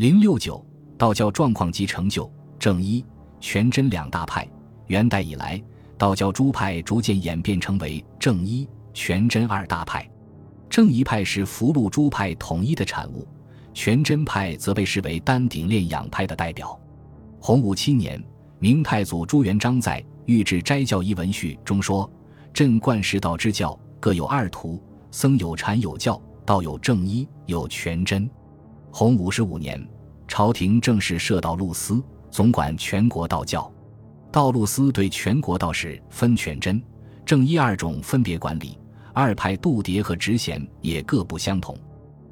零六九，道教状况及成就。正一、全真两大派。元代以来，道教诸派逐渐演变成为正一、全真二大派。正一派是福禄诸派统一的产物，全真派则被视为丹顶炼养派的代表。洪武七年，明太祖朱元璋在《御制斋教一文序》中说：“朕贯世道之教，各有二途，僧有禅有教，道有正一，有全真。”洪武十五年，朝廷正式设道路司。总管全国道教，道路司对全国道士分全真、正一二种分别管理。二派度牒和职衔也各不相同。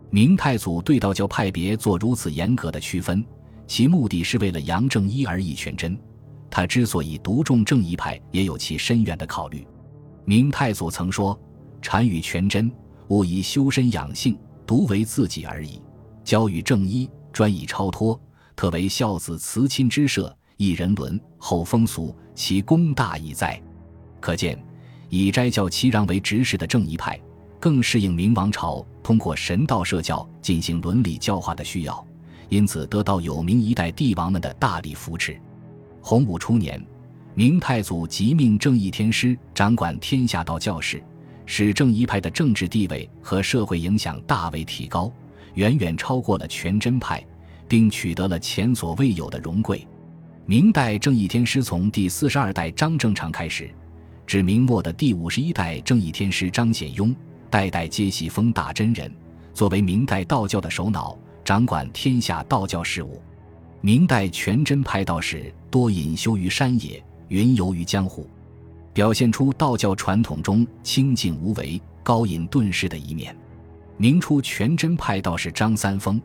明太祖对道教派别做如此严格的区分，其目的是为了扬正一而抑全真。他之所以独重正一派，也有其深远的考虑。明太祖曾说：“禅与全真，勿以修身养性，独为自己而已；教与正一，专以超脱。”特为孝子慈亲之社，一人伦后风俗，其功大矣哉！可见，以斋教齐让为执事的正一派，更适应明王朝通过神道社教进行伦理教化的需要，因此得到有明一代帝王们的大力扶持。洪武初年，明太祖即命正义天师掌管天下道教事，使正一派的政治地位和社会影响大为提高，远远超过了全真派。并取得了前所未有的荣贵。明代正义天师从第四十二代张正常开始，至明末的第五十一代正义天师张显雍，代代接系封大真人，作为明代道教的首脑，掌管天下道教事务。明代全真派道士多隐修于山野，云游于江湖，表现出道教传统中清静无为、高隐遁世的一面。明初全真派道士张三丰。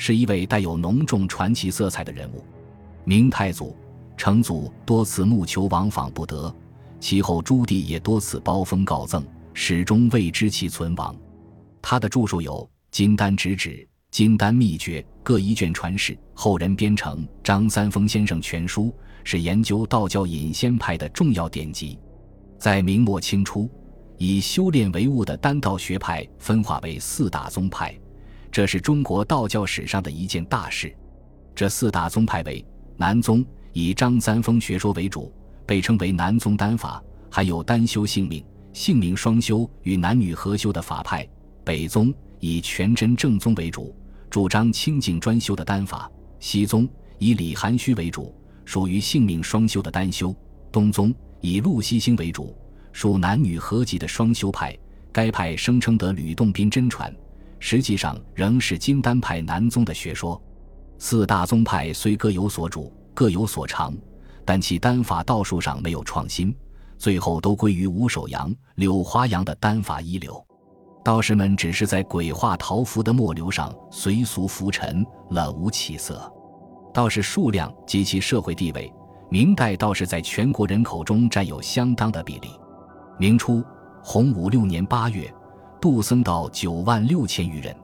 是一位带有浓重传奇色彩的人物。明太祖、成祖多次慕求往访不得，其后朱棣也多次包封告赠，始终未知其存亡。他的著述有《金丹直指》《金丹秘诀》各一卷传世，后人编成《张三丰先生全书》，是研究道教隐仙派的重要典籍。在明末清初，以修炼为务的丹道学派分化为四大宗派。这是中国道教史上的一件大事。这四大宗派为南宗，以张三丰学说为主，被称为南宗丹法，还有单修性命、性命双修与男女合修的法派；北宗以全真正宗为主，主张清净专修的丹法；西宗以李含虚为主，属于性命双修的单修；东宗以陆西星为主，属男女合集的双修派。该派声称得吕洞宾真传。实际上仍是金丹派南宗的学说。四大宗派虽各有所主、各有所长，但其丹法道术上没有创新，最后都归于吴守阳、柳华阳的丹法一流。道士们只是在鬼画桃符的末流上随俗浮沉，了无起色。道士数量及其社会地位，明代道士在全国人口中占有相当的比例。明初，洪武六年八月。杜僧道九万六千余人。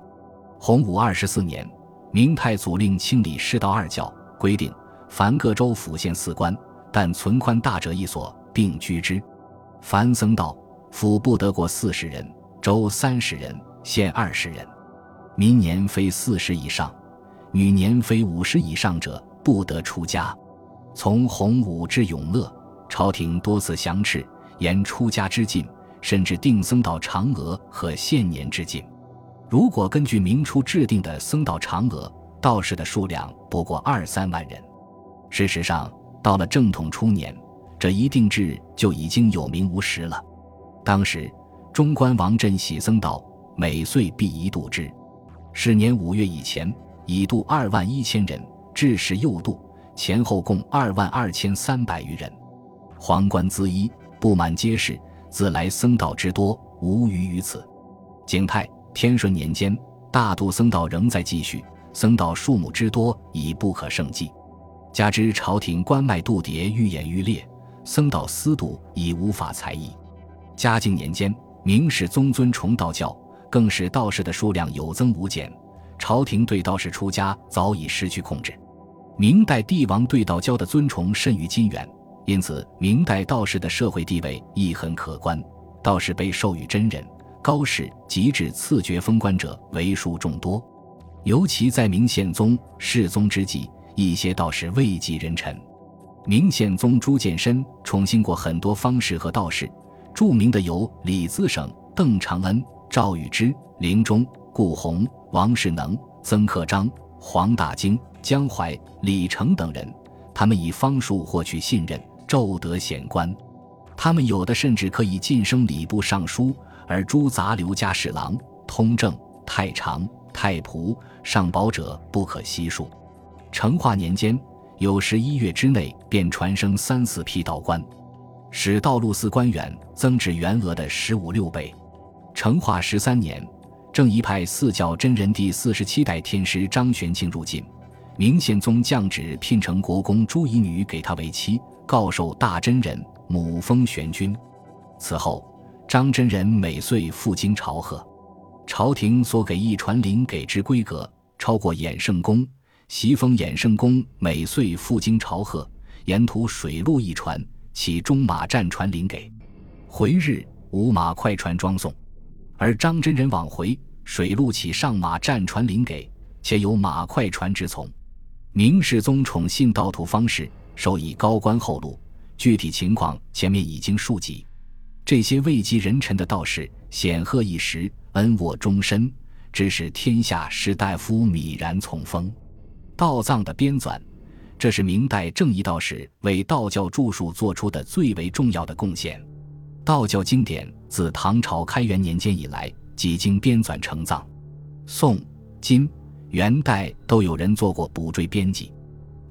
洪武二十四年，明太祖令清理世道二教，规定凡各州府县四官，但存宽大者一所，并居之。凡僧道府不得过四十人，州三十人，县二十人。民年非四十以上，女年非五十以上者，不得出家。从洪武至永乐，朝廷多次降斥，沿出家之禁。甚至定僧道嫦娥和限年之禁。如果根据明初制定的僧道嫦娥，道士的数量不过二三万人。事实上，到了正统初年，这一定制就已经有名无实了。当时，中官王振喜僧道每岁必一度之，是年五月以前已度二万一千人，至时又度，前后共二万二千三百余人。皇冠资衣，布满街市。自来僧道之多，无余于此。景泰、天顺年间，大度僧道仍在继续，僧道数目之多已不可胜计。加之朝廷官卖度牒愈演愈烈，僧道私度已无法裁议。嘉靖年间，明史宗尊崇道教，更使道士的数量有增无减。朝廷对道士出家早已失去控制。明代帝王对道教的尊崇甚于金元。因此，明代道士的社会地位亦很可观。道士被授予真人、高士及至次爵封官者为数众多。尤其在明宪宗、世宗之际，一些道士位极人臣。明宪宗朱见深宠幸过很多方士和道士，著名的有李自省、邓长恩、赵禹之、林中、顾闳、王世能、曾克章、黄大经、江淮、李成等人。他们以方术获取信任，骤得显官。他们有的甚至可以晋升礼部尚书，而诸杂流家侍郎、通政、太常、太仆、上保者不可悉数。成化年间。有时一月之内便传升三四批道官，使道路司官员增至原额的十五六倍。成化十三年，正一派四教真人第四十七代天师张玄庆入晋，明宪宗降旨聘成国公朱夷女给他为妻，告授大真人，母封玄君。此后，张真人每岁赴京朝贺，朝廷所给一传令给之规格超过衍圣公。袭封衍圣公每岁赴京朝贺，沿途水陆一船，起中马战船领给，回日无马快船装送；而张真人往回，水陆起上马战船领给，且有马快船之从。明世宗宠信道徒方士，授以高官厚禄，具体情况前面已经述及。这些位极人臣的道士，显赫一时，恩沃终身，致使天下士大夫泯然从风。道藏的编纂，这是明代正一道士为道教著述做出的最为重要的贡献。道教经典自唐朝开元年间以来，几经编纂成藏，宋、金、元代都有人做过补缀编辑。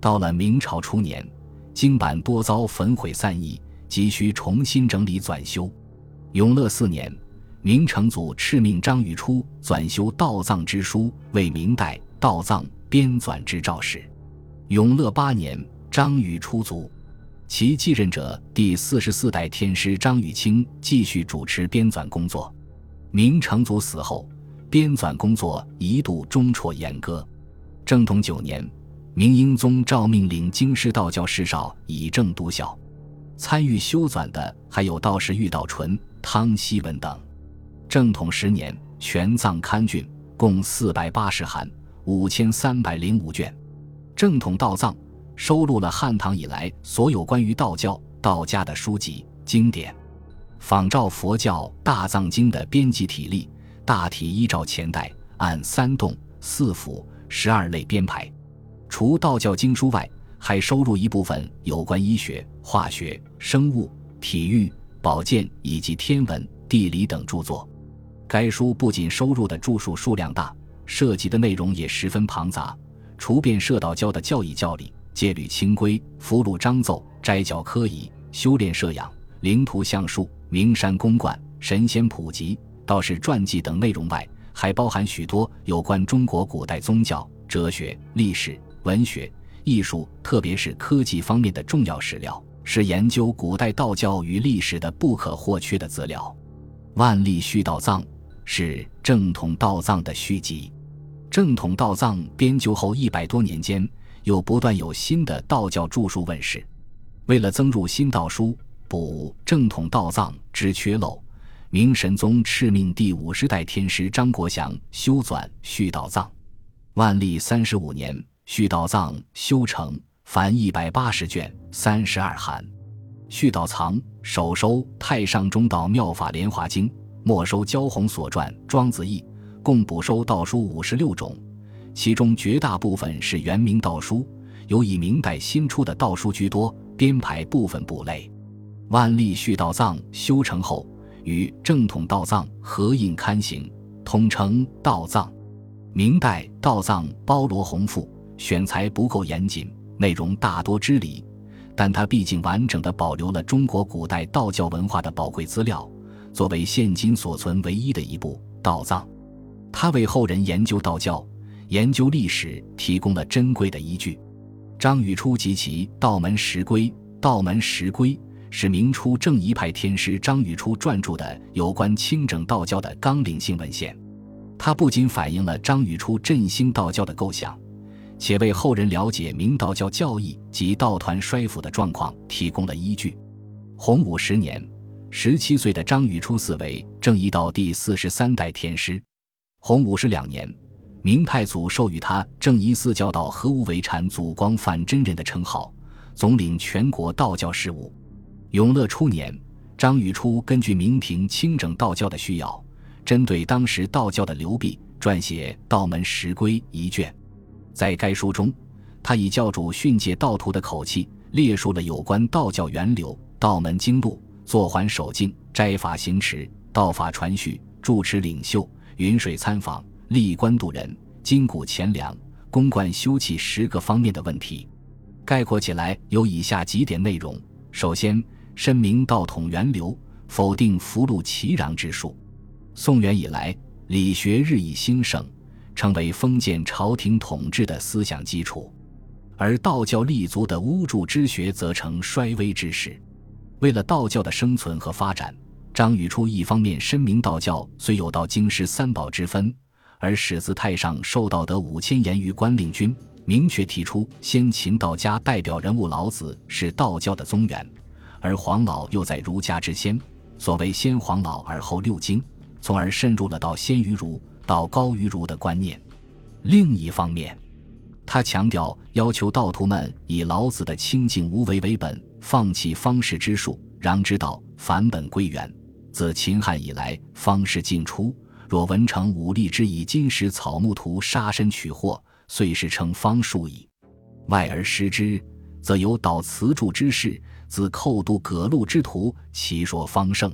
到了明朝初年，经版多遭焚毁散佚，急需重新整理纂修。永乐四年，明成祖敕命张玉初纂修道藏之书，为明代道藏。编纂之诏使。永乐八年，张禹出族，其继任者第四十四代天师张玉清继续主持编纂工作。明成祖死后，编纂工作一度中辍严歌。正统九年，明英宗诏命令京师道教士少以正督校，参与修纂的还有道士玉道纯、汤希文等。正统十年，全藏刊卷共四百八十函。五千三百零五卷，正统道藏收录了汉唐以来所有关于道教、道家的书籍经典，仿照佛教大藏经的编辑体例，大体依照前代按三洞、四府、十二类编排。除道教经书外，还收录一部分有关医学、化学、生物、体育、保健以及天文、地理等著作。该书不仅收入的著述数量大。涉及的内容也十分庞杂，除遍射道教的教义教理、戒律清规、符箓章奏、斋教科仪、修炼摄养、灵图相术、名山公观、神仙普及、道士传记等内容外，还包含许多有关中国古代宗教、哲学、历史、文学、艺术，特别是科技方面的重要史料，是研究古代道教与历史的不可或缺的资料。万历续道藏。是正统道藏的续集。正统道藏编就后一百多年间，又不断有新的道教著述问世。为了增入新道书，补正统道藏之缺漏，明神宗敕命第五十代天师张国祥修纂续道藏。万历三十五年，续道藏修成，凡一百八十卷，三十二函。续道藏首收太上中道妙法莲华经。没收焦弘所传《庄子义》，共补收道书五十六种，其中绝大部分是元明道书，有以明代新出的道书居多，编排部分部类。万历续道藏修成后，与正统道藏合印刊行，统称道藏。明代道藏包罗宏富，选材不够严谨，内容大多支离，但它毕竟完整的保留了中国古代道教文化的宝贵资料。作为现今所存唯一的一部道藏，它为后人研究道教、研究历史提供了珍贵的依据。张禹初及其《道门十规》，《道门十规》是明初正一派天师张禹初撰著的有关清整道教的纲领性文献。它不仅反映了张禹初振兴道教的构想，且为后人了解明道教教义及道团衰腐的状况提供了依据。洪武十年。十七岁的张禹初四为正一道第四十三代天师。洪武十两年，明太祖授予他正一四教导和无为禅祖光范真人的称号，总领全国道教事务。永乐初年，张宇初根据明廷清整道教的需要，针对当时道教的流弊，撰写《道门十规》一卷。在该书中，他以教主训诫道徒的口气，列述了有关道教源流、道门经路、坐环守静、斋法行持、道法传续、住持领袖、云水参访。历官渡人、筋骨钱粮、公冠修葺十个方面的问题，概括起来有以下几点内容：首先，申明道统源流，否定福禄齐攘之术。宋元以来，理学日益兴盛，成为封建朝廷统治的思想基础；而道教立足的巫祝之学则成衰微之势。为了道教的生存和发展，张宇初一方面申明道教虽有道经师三宝之分。而始自太上受道德五千言于官令君，明确提出先秦道家代表人物老子是道教的宗源，而黄老又在儒家之先，所谓先黄老而后六经，从而深入了道先于儒、道高于儒的观念。另一方面，他强调要求道徒们以老子的清净无为为本，放弃方士之术，让之道返本归元。自秦汉以来，方士尽出。若文成武力之以金石草木图杀身取货，遂是称方术矣。外而失之，则有导词著之士，自寇渡葛路之徒，其说方胜。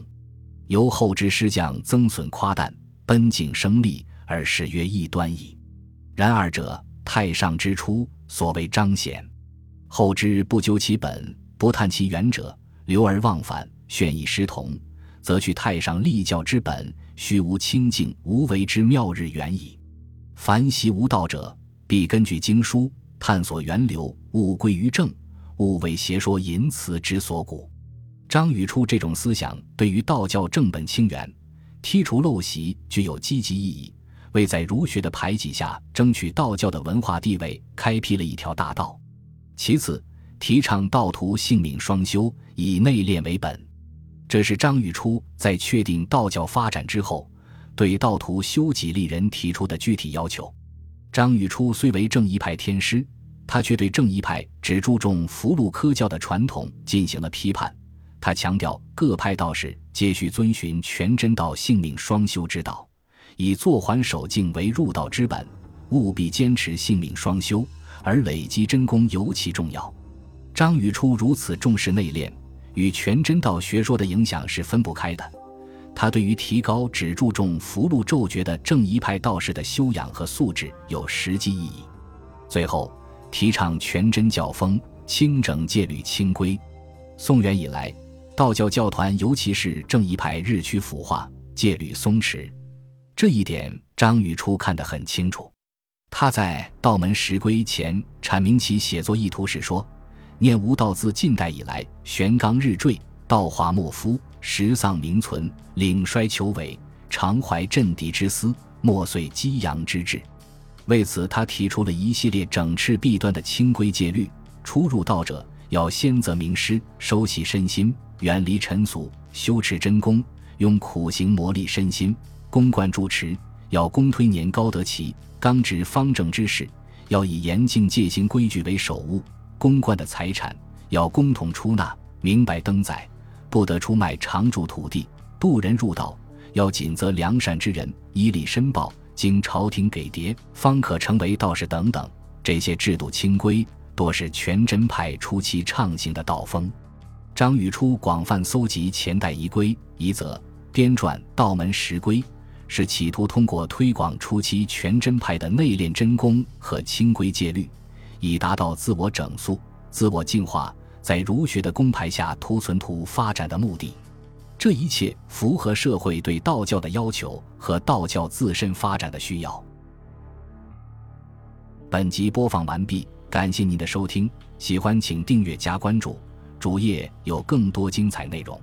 由后之师将增损夸诞，奔景生利，而是曰异端矣。然二者太上之初，所谓彰显；后之不究其本，不探其源者，流而忘返，炫以失同，则去太上立教之本。虚无清净无为之妙日远矣。凡习无道者，必根据经书探索源流，物归于正，勿为邪说淫辞之所鼓。张宇初这种思想，对于道教正本清源、剔除陋习具有积极意义，为在儒学的排挤下争取道教的文化地位开辟了一条大道。其次，提倡道徒性命双修，以内敛为本。这是张玉初在确定道教发展之后，对道徒修己立人提出的具体要求。张玉初虽为正一派天师，他却对正一派只注重福禄科教的传统进行了批判。他强调各派道士皆需遵循全真道性命双修之道，以坐环守静为入道之本，务必坚持性命双修，而累积真功尤其重要。张宇初如此重视内练。与全真道学说的影响是分不开的。他对于提高只注重福禄咒诀的正一派道士的修养和素质有实际意义。最后，提倡全真教风，清整戒律清规。宋元以来，道教教团尤其是正一派日趋腐化，戒律松弛。这一点张宇初看得很清楚。他在《道门十规》前阐明其写作意图时说。念无道自近代以来，玄刚日坠，道化莫夫，时丧名存，领衰求伟，常怀镇敌之思，莫遂激扬之志。为此，他提出了一系列整治弊端的清规戒律。初入道者，要先择名师，收习身心，远离尘俗，修持真功，用苦行磨砺身心。公冠主持，要公推年高得齐，刚直方正之事，要以严禁戒行规矩为首务。公冠的财产要公同出纳，明白登载，不得出卖常住土地。渡人入道要谨责良善之人，以礼申报，经朝廷给牒，方可成为道士等等。这些制度清规，多是全真派初期畅行的道风。张宇初广泛搜集前代遗规遗则，编撰《道门十规》，是企图通过推广初期全真派的内敛真功和清规戒律。以达到自我整肃、自我净化，在儒学的公牌下图存图发展的目的。这一切符合社会对道教的要求和道教自身发展的需要。本集播放完毕，感谢您的收听，喜欢请订阅加关注，主页有更多精彩内容。